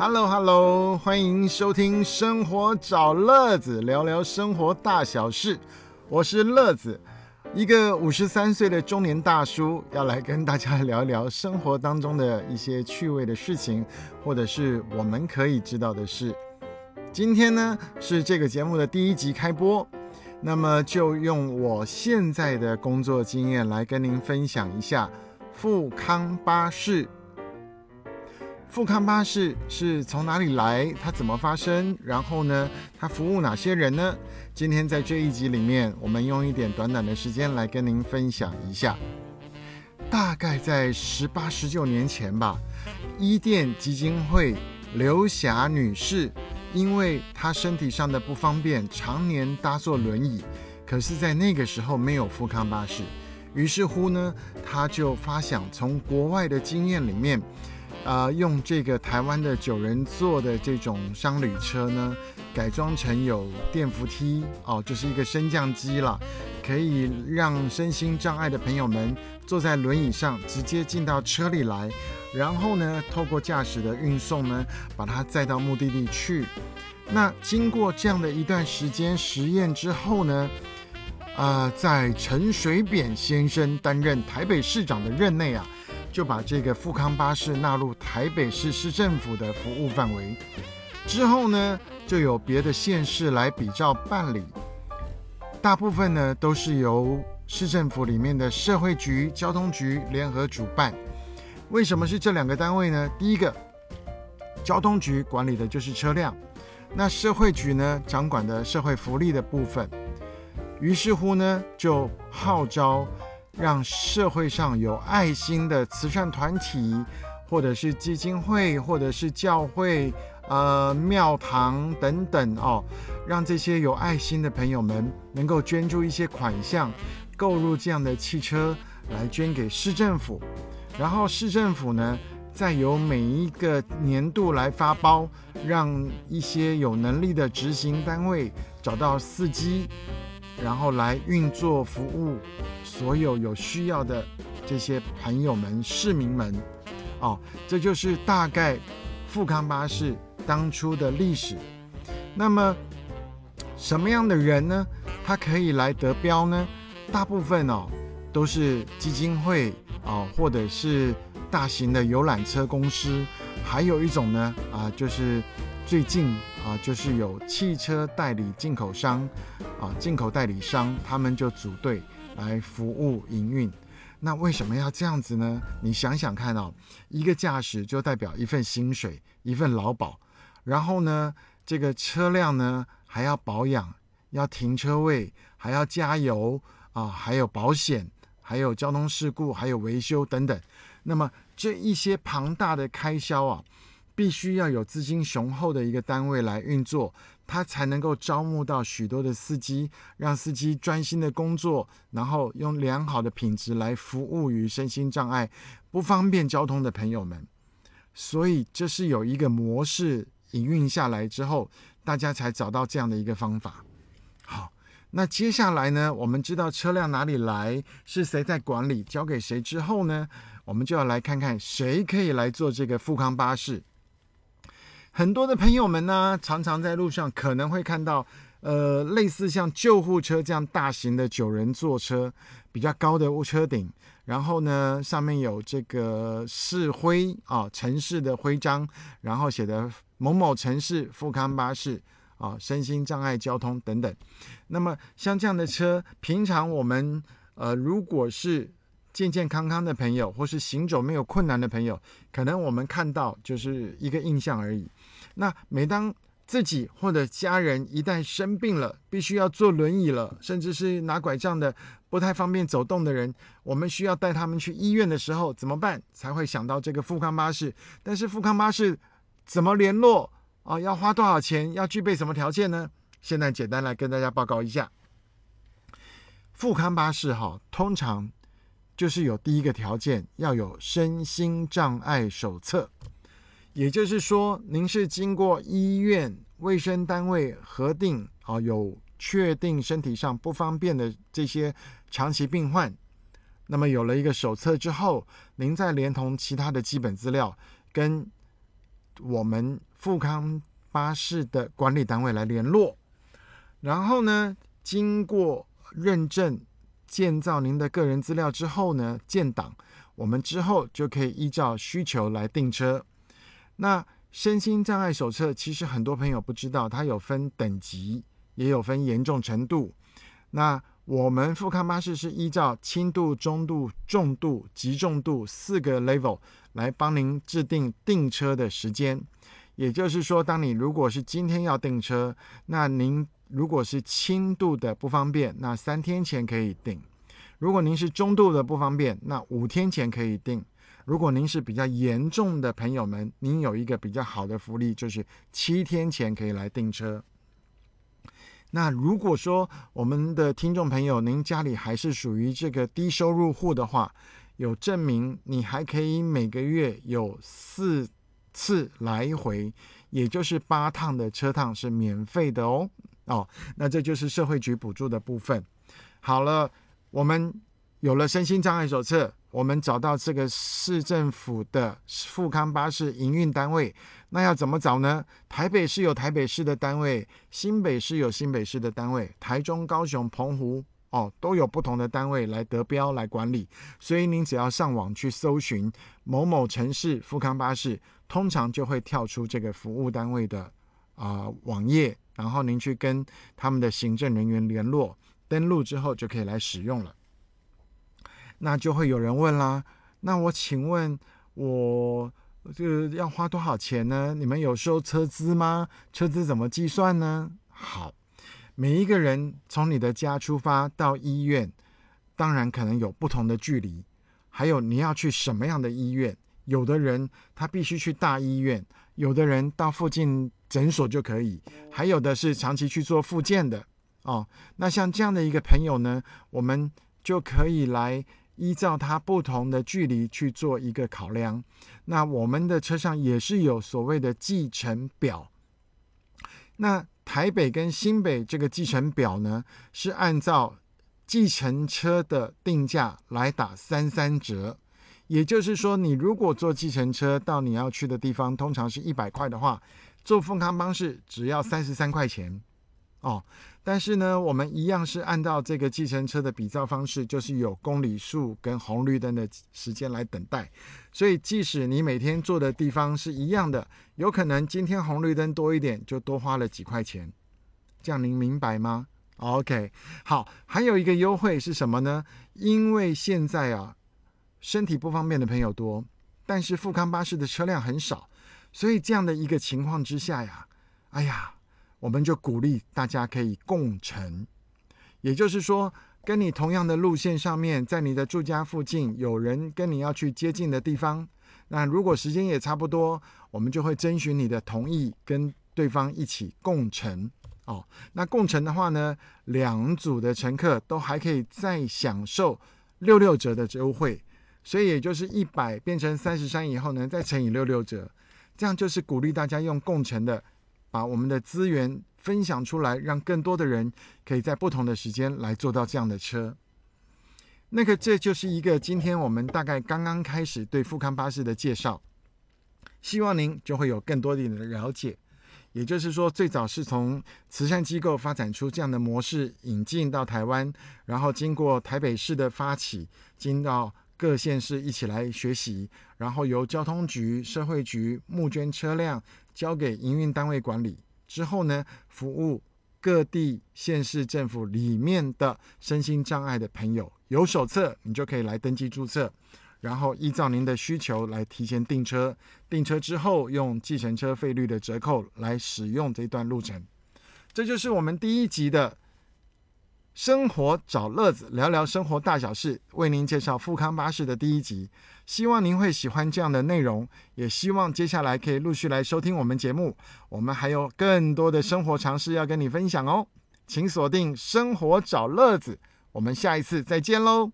Hello Hello，欢迎收听《生活找乐子》，聊聊生活大小事。我是乐子，一个五十三岁的中年大叔，要来跟大家聊聊生活当中的一些趣味的事情，或者是我们可以知道的事。今天呢是这个节目的第一集开播，那么就用我现在的工作经验来跟您分享一下富康巴士。富康巴士是从哪里来？它怎么发生？然后呢？它服务哪些人呢？今天在这一集里面，我们用一点短短的时间来跟您分享一下。大概在十八、十九年前吧，伊甸基金会刘霞女士，因为她身体上的不方便，常年搭坐轮椅，可是，在那个时候没有富康巴士，于是乎呢，她就发想从国外的经验里面。啊，用这个台湾的九人座的这种商旅车呢，改装成有电扶梯哦，就是一个升降机了，可以让身心障碍的朋友们坐在轮椅上直接进到车里来，然后呢，透过驾驶的运送呢，把它载到目的地去。那经过这样的一段时间实验之后呢，啊，在陈水扁先生担任台北市长的任内啊。就把这个富康巴士纳入台北市市政府的服务范围，之后呢，就有别的县市来比照办理，大部分呢都是由市政府里面的社会局、交通局联合主办。为什么是这两个单位呢？第一个，交通局管理的就是车辆，那社会局呢掌管的社会福利的部分，于是乎呢就号召。让社会上有爱心的慈善团体，或者是基金会，或者是教会、呃庙堂等等哦，让这些有爱心的朋友们能够捐助一些款项，购入这样的汽车来捐给市政府，然后市政府呢，再由每一个年度来发包，让一些有能力的执行单位找到司机。然后来运作服务所有有需要的这些朋友们、市民们，哦，这就是大概富康巴士当初的历史。那么什么样的人呢？他可以来得标呢？大部分哦都是基金会啊，或者是大型的游览车公司，还有一种呢啊就是。最近啊，就是有汽车代理进口商啊，进口代理商，他们就组队来服务营运。那为什么要这样子呢？你想想看哦，一个驾驶就代表一份薪水，一份劳保。然后呢，这个车辆呢还要保养，要停车位，还要加油啊，还有保险，还有交通事故，还有维修等等。那么这一些庞大的开销啊。必须要有资金雄厚的一个单位来运作，他才能够招募到许多的司机，让司机专心的工作，然后用良好的品质来服务于身心障碍、不方便交通的朋友们。所以这是有一个模式营运下来之后，大家才找到这样的一个方法。好，那接下来呢，我们知道车辆哪里来，是谁在管理，交给谁之后呢，我们就要来看看谁可以来做这个富康巴士。很多的朋友们呢，常常在路上可能会看到，呃，类似像救护车这样大型的九人座车，比较高的车顶，然后呢，上面有这个市徽啊，城市的徽章，然后写的某某城市富康巴士啊，身心障碍交通等等。那么像这样的车，平常我们呃，如果是健健康康的朋友，或是行走没有困难的朋友，可能我们看到就是一个印象而已。那每当自己或者家人一旦生病了，必须要坐轮椅了，甚至是拿拐杖的不太方便走动的人，我们需要带他们去医院的时候怎么办？才会想到这个富康巴士。但是富康巴士怎么联络啊？要花多少钱？要具备什么条件呢？现在简单来跟大家报告一下，富康巴士哈，通常。就是有第一个条件，要有身心障碍手册，也就是说，您是经过医院卫生单位核定啊，有确定身体上不方便的这些长期病患，那么有了一个手册之后，您再连同其他的基本资料，跟我们富康巴士的管理单位来联络，然后呢，经过认证建造您的个人资料之后呢，建档，我们之后就可以依照需求来订车。那身心障碍手册其实很多朋友不知道，它有分等级，也有分严重程度。那我们富康巴士是依照轻度、中度、重度、极重度四个 level 来帮您制定订车的时间。也就是说，当你如果是今天要订车，那您如果是轻度的不方便，那三天前可以订；如果您是中度的不方便，那五天前可以订；如果您是比较严重的朋友们，您有一个比较好的福利，就是七天前可以来订车。那如果说我们的听众朋友，您家里还是属于这个低收入户的话，有证明你还可以每个月有四次来回，也就是八趟的车趟是免费的哦。哦，那这就是社会局补助的部分。好了，我们有了身心障碍手册。我们找到这个市政府的富康巴士营运单位，那要怎么找呢？台北市有台北市的单位，新北市有新北市的单位，台中、高雄、澎湖哦，都有不同的单位来得标来管理。所以您只要上网去搜寻某某城市富康巴士，通常就会跳出这个服务单位的啊网页，然后您去跟他们的行政人员联络，登录之后就可以来使用了。那就会有人问啦，那我请问，我这个要花多少钱呢？你们有收车资吗？车资怎么计算呢？好，每一个人从你的家出发到医院，当然可能有不同的距离，还有你要去什么样的医院？有的人他必须去大医院，有的人到附近诊所就可以，还有的是长期去做复健的哦。那像这样的一个朋友呢，我们就可以来。依照他不同的距离去做一个考量，那我们的车上也是有所谓的计程表。那台北跟新北这个计程表呢，是按照计程车的定价来打三三折。也就是说，你如果坐计程车到你要去的地方，通常是一百块的话，坐丰康巴士只要三十三块钱。哦，但是呢，我们一样是按照这个计程车的比照方式，就是有公里数跟红绿灯的时间来等待。所以，即使你每天坐的地方是一样的，有可能今天红绿灯多一点，就多花了几块钱。这样您明白吗？OK，好，还有一个优惠是什么呢？因为现在啊，身体不方便的朋友多，但是富康巴士的车辆很少，所以这样的一个情况之下呀，哎呀。我们就鼓励大家可以共乘，也就是说，跟你同样的路线上面，在你的住家附近有人跟你要去接近的地方，那如果时间也差不多，我们就会征询你的同意，跟对方一起共乘哦。那共乘的话呢，两组的乘客都还可以再享受六六折的优惠，所以也就是一百变成三十三以后呢，再乘以六六折，这样就是鼓励大家用共乘的。把我们的资源分享出来，让更多的人可以在不同的时间来做到这样的车。那个，这就是一个今天我们大概刚刚开始对富康巴士的介绍，希望您就会有更多点的了解。也就是说，最早是从慈善机构发展出这样的模式，引进到台湾，然后经过台北市的发起，经到各县市一起来学习，然后由交通局、社会局募捐车辆。交给营运单位管理之后呢，服务各地县市政府里面的身心障碍的朋友，有手册你就可以来登记注册，然后依照您的需求来提前订车，订车之后用计程车费率的折扣来使用这段路程。这就是我们第一集的。生活找乐子，聊聊生活大小事，为您介绍富康巴士的第一集。希望您会喜欢这样的内容，也希望接下来可以陆续来收听我们节目。我们还有更多的生活常识要跟你分享哦，请锁定生活找乐子。我们下一次再见喽。